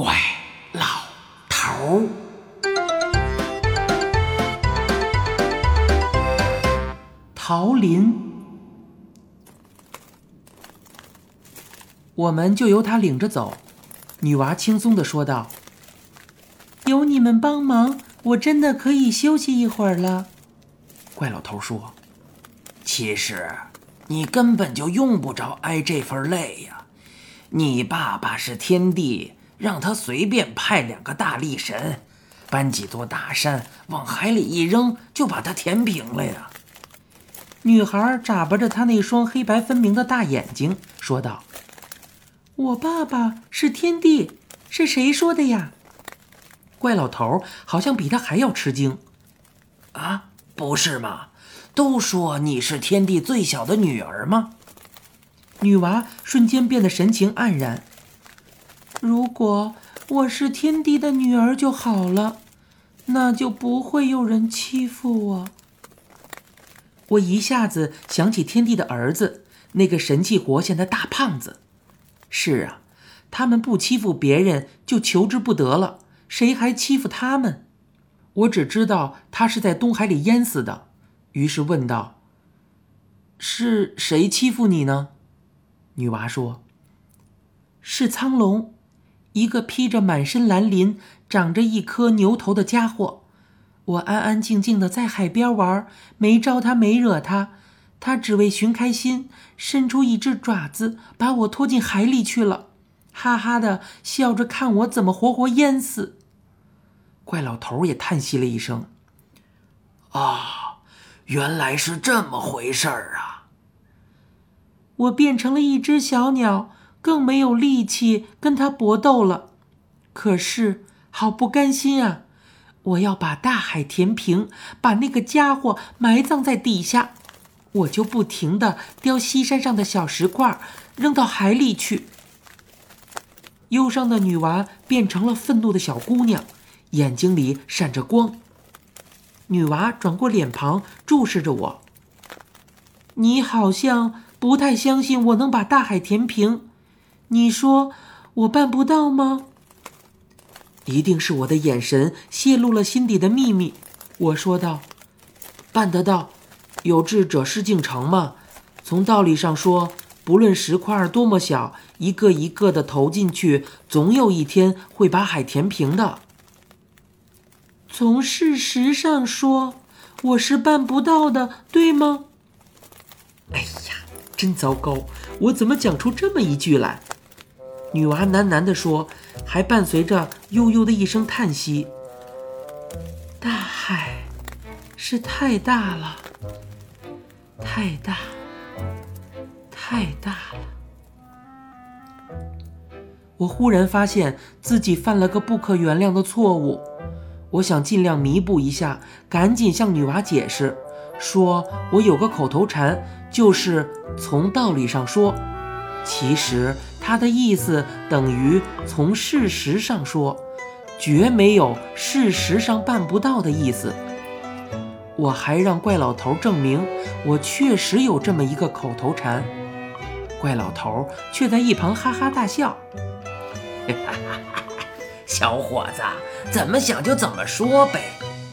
怪老头儿。桃林，我们就由他领着走。女娃轻松地说道：“有你们帮忙，我真的可以休息一会儿了。”怪老头说：“其实，你根本就用不着挨这份累呀。你爸爸是天帝，让他随便派两个大力神，搬几座大山往海里一扔，就把它填平了呀。”女孩眨巴着她那双黑白分明的大眼睛，说道：“我爸爸是天帝，是谁说的呀？”怪老头好像比他还要吃惊。“啊，不是吗？都说你是天帝最小的女儿吗？”女娃瞬间变得神情黯然。“如果我是天帝的女儿就好了，那就不会有人欺负我。”我一下子想起天帝的儿子，那个神气活现的大胖子。是啊，他们不欺负别人就求之不得了，谁还欺负他们？我只知道他是在东海里淹死的，于是问道：“是谁欺负你呢？”女娃说：“是苍龙，一个披着满身蓝鳞、长着一颗牛头的家伙。”我安安静静的在海边玩，没招他，没惹他，他只为寻开心，伸出一只爪子把我拖进海里去了，哈哈的笑着看我怎么活活淹死。怪老头也叹息了一声：“啊，原来是这么回事儿啊！”我变成了一只小鸟，更没有力气跟他搏斗了。可是好不甘心啊！我要把大海填平，把那个家伙埋葬在底下，我就不停的叼西山上的小石块，扔到海里去。忧伤的女娃变成了愤怒的小姑娘，眼睛里闪着光。女娃转过脸庞，注视着我。你好像不太相信我能把大海填平，你说我办不到吗？一定是我的眼神泄露了心底的秘密，我说道：“办得到，有志者事竟成嘛。从道理上说，不论石块多么小，一个一个的投进去，总有一天会把海填平的。从事实上说，我是办不到的，对吗？”哎呀，真糟糕！我怎么讲出这么一句来？女娃喃喃地说，还伴随着悠悠的一声叹息：“大海是太大了，太大，太大了。”我忽然发现自己犯了个不可原谅的错误，我想尽量弥补一下，赶紧向女娃解释，说我有个口头禅，就是从道理上说，其实。他的意思等于从事实上说，绝没有事实上办不到的意思。我还让怪老头证明我确实有这么一个口头禅，怪老头却在一旁哈哈大笑。小伙子，怎么想就怎么说呗，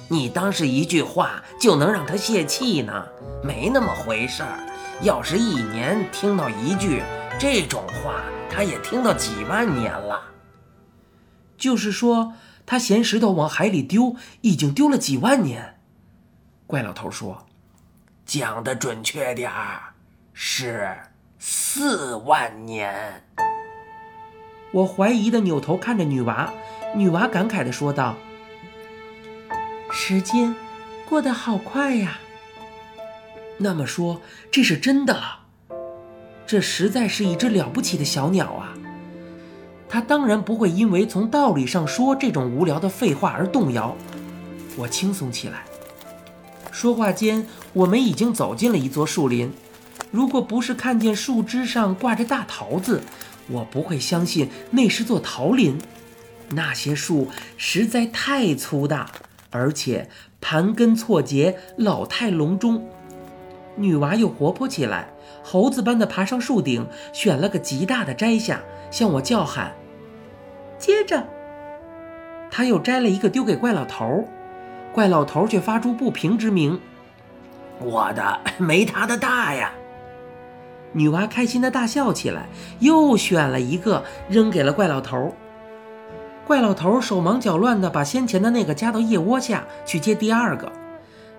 你当是一句话就能让他泄气呢？没那么回事儿。要是一年听到一句这种话。他也听到几万年了，就是说，他嫌石头往海里丢，已经丢了几万年。怪老头说：“讲的准确点儿，是四万年。”我怀疑的扭头看着女娃，女娃感慨的说道：“时间过得好快呀。”那么说，这是真的了。这实在是一只了不起的小鸟啊！它当然不会因为从道理上说这种无聊的废话而动摇。我轻松起来。说话间，我们已经走进了一座树林。如果不是看见树枝上挂着大桃子，我不会相信那是座桃林。那些树实在太粗大，而且盘根错节，老态龙钟。女娃又活泼起来。猴子般的爬上树顶，选了个极大的摘下，向我叫喊。接着，他又摘了一个丢给怪老头，怪老头却发出不平之鸣：“我的没他的大呀！”女娃开心的大笑起来，又选了一个扔给了怪老头。怪老头手忙脚乱地把先前的那个夹到腋窝下去接第二个，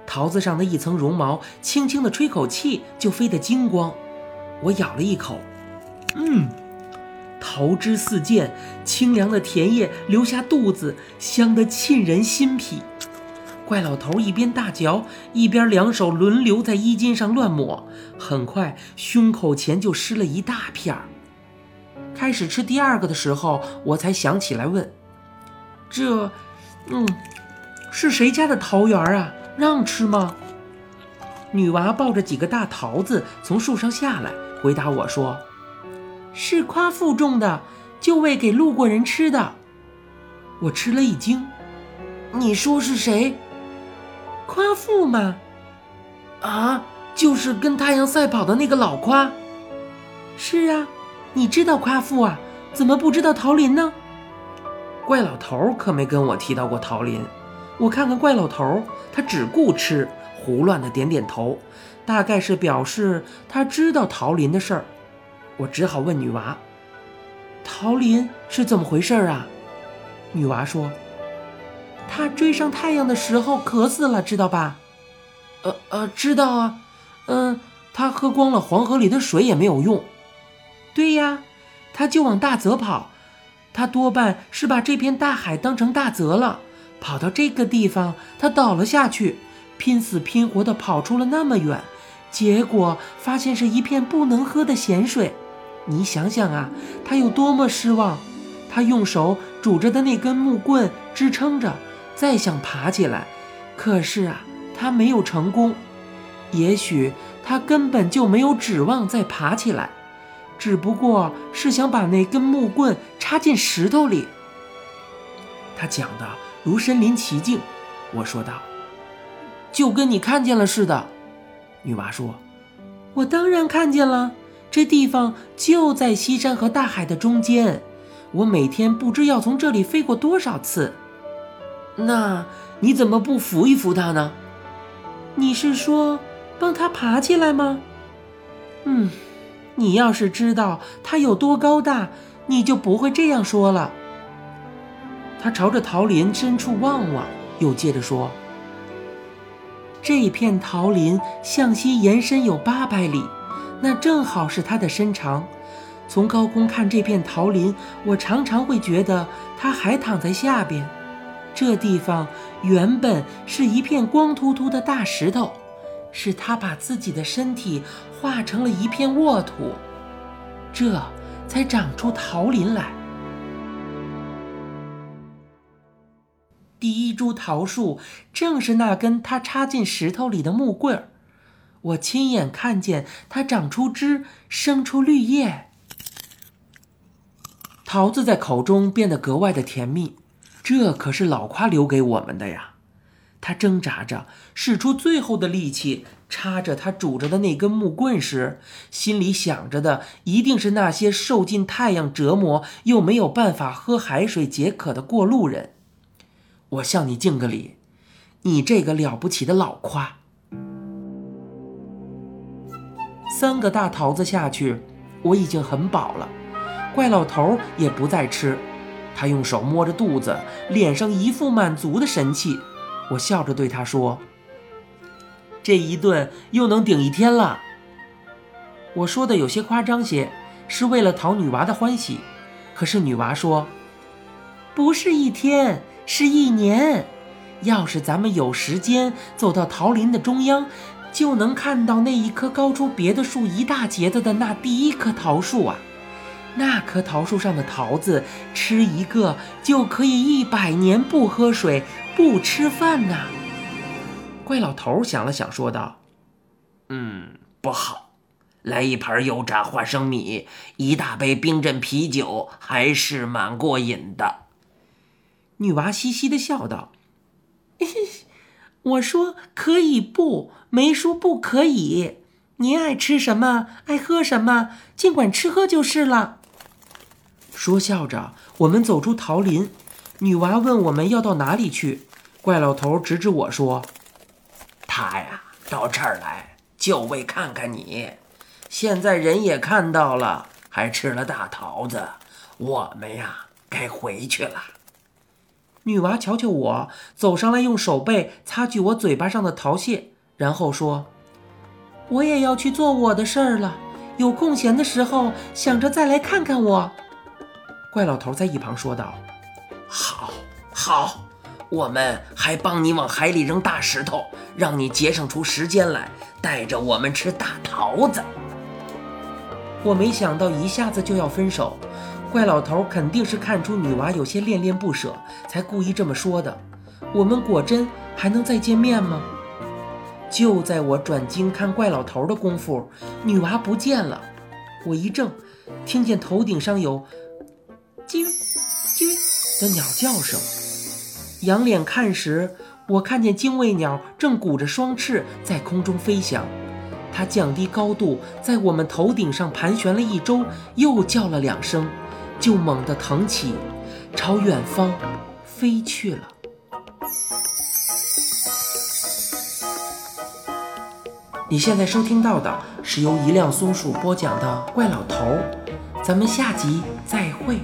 桃子上的一层绒毛轻轻地吹口气就飞得精光。我咬了一口，嗯，桃汁四溅，清凉的甜液流下肚子，香得沁人心脾。怪老头一边大嚼，一边两手轮流在衣襟上乱抹，很快胸口前就湿了一大片儿。开始吃第二个的时候，我才想起来问：“这，嗯，是谁家的桃园啊？让吃吗？”女娃抱着几个大桃子从树上下来，回答我说：“是夸父种的，就喂给路过人吃的。”我吃了一惊：“你说是谁？”夸父吗？啊，就是跟太阳赛跑的那个老夸。是啊，你知道夸父啊？怎么不知道桃林呢？怪老头可没跟我提到过桃林。我看看怪老头，他只顾吃，胡乱的点点头，大概是表示他知道桃林的事儿。我只好问女娃：“桃林是怎么回事啊？”女娃说。他追上太阳的时候渴死了，知道吧？呃呃，知道啊。嗯，他喝光了黄河里的水也没有用。对呀，他就往大泽跑。他多半是把这片大海当成大泽了，跑到这个地方，他倒了下去，拼死拼活地跑出了那么远，结果发现是一片不能喝的咸水。你想想啊，他有多么失望！他用手拄着的那根木棍支撑着。再想爬起来，可是啊，他没有成功。也许他根本就没有指望再爬起来，只不过是想把那根木棍插进石头里。他讲的如身临其境，我说道：“就跟你看见了似的。”女娃说：“我当然看见了，这地方就在西山和大海的中间。我每天不知要从这里飞过多少次。”那你怎么不扶一扶他呢？你是说帮他爬起来吗？嗯，你要是知道他有多高大，你就不会这样说了。他朝着桃林深处望望，又接着说：“这片桃林向西延伸有八百里，那正好是它的身长。从高空看这片桃林，我常常会觉得它还躺在下边。”这地方原本是一片光秃秃的大石头，是他把自己的身体化成了一片沃土，这才长出桃林来。第一株桃树正是那根他插进石头里的木棍儿，我亲眼看见它长出枝，生出绿叶，桃子在口中变得格外的甜蜜。这可是老夸留给我们的呀！他挣扎着，使出最后的力气插着他拄着的那根木棍时，心里想着的一定是那些受尽太阳折磨又没有办法喝海水解渴的过路人。我向你敬个礼，你这个了不起的老夸！三个大桃子下去，我已经很饱了，怪老头也不再吃。他用手摸着肚子，脸上一副满足的神气。我笑着对他说：“这一顿又能顶一天了。”我说的有些夸张些，是为了讨女娃的欢喜。可是女娃说：“不是一天，是一年。要是咱们有时间走到桃林的中央，就能看到那一棵高出别的树一大截子的那第一棵桃树啊。”那棵桃树上的桃子，吃一个就可以一百年不喝水、不吃饭呢。怪老头想了想，说道：“嗯，不好，来一盘油炸花生米，一大杯冰镇啤酒，还是蛮过瘾的。”女娃嘻嘻的笑道：“我说可以不，没说不可以。您爱吃什么，爱喝什么，尽管吃喝就是了。”说笑着，我们走出桃林，女娃问我们要到哪里去，怪老头指指我说：“他呀，到这儿来就为看看你。现在人也看到了，还吃了大桃子，我们呀该回去了。”女娃瞧瞧我，走上来用手背擦去我嘴巴上的桃屑，然后说：“我也要去做我的事儿了。有空闲的时候，想着再来看看我。”怪老头在一旁说道：“好，好，我们还帮你往海里扔大石头，让你节省出时间来，带着我们吃大桃子。”我没想到一下子就要分手。怪老头肯定是看出女娃有些恋恋不舍，才故意这么说的。我们果真还能再见面吗？就在我转睛看怪老头的功夫，女娃不见了。我一怔，听见头顶上有“叽叽”的鸟叫声。仰脸看时，我看见精卫鸟正鼓着双翅在空中飞翔。它降低高度，在我们头顶上盘旋了一周，又叫了两声。就猛地腾起，朝远方飞去了。你现在收听到的是由一辆松鼠播讲的《怪老头》，咱们下集再会。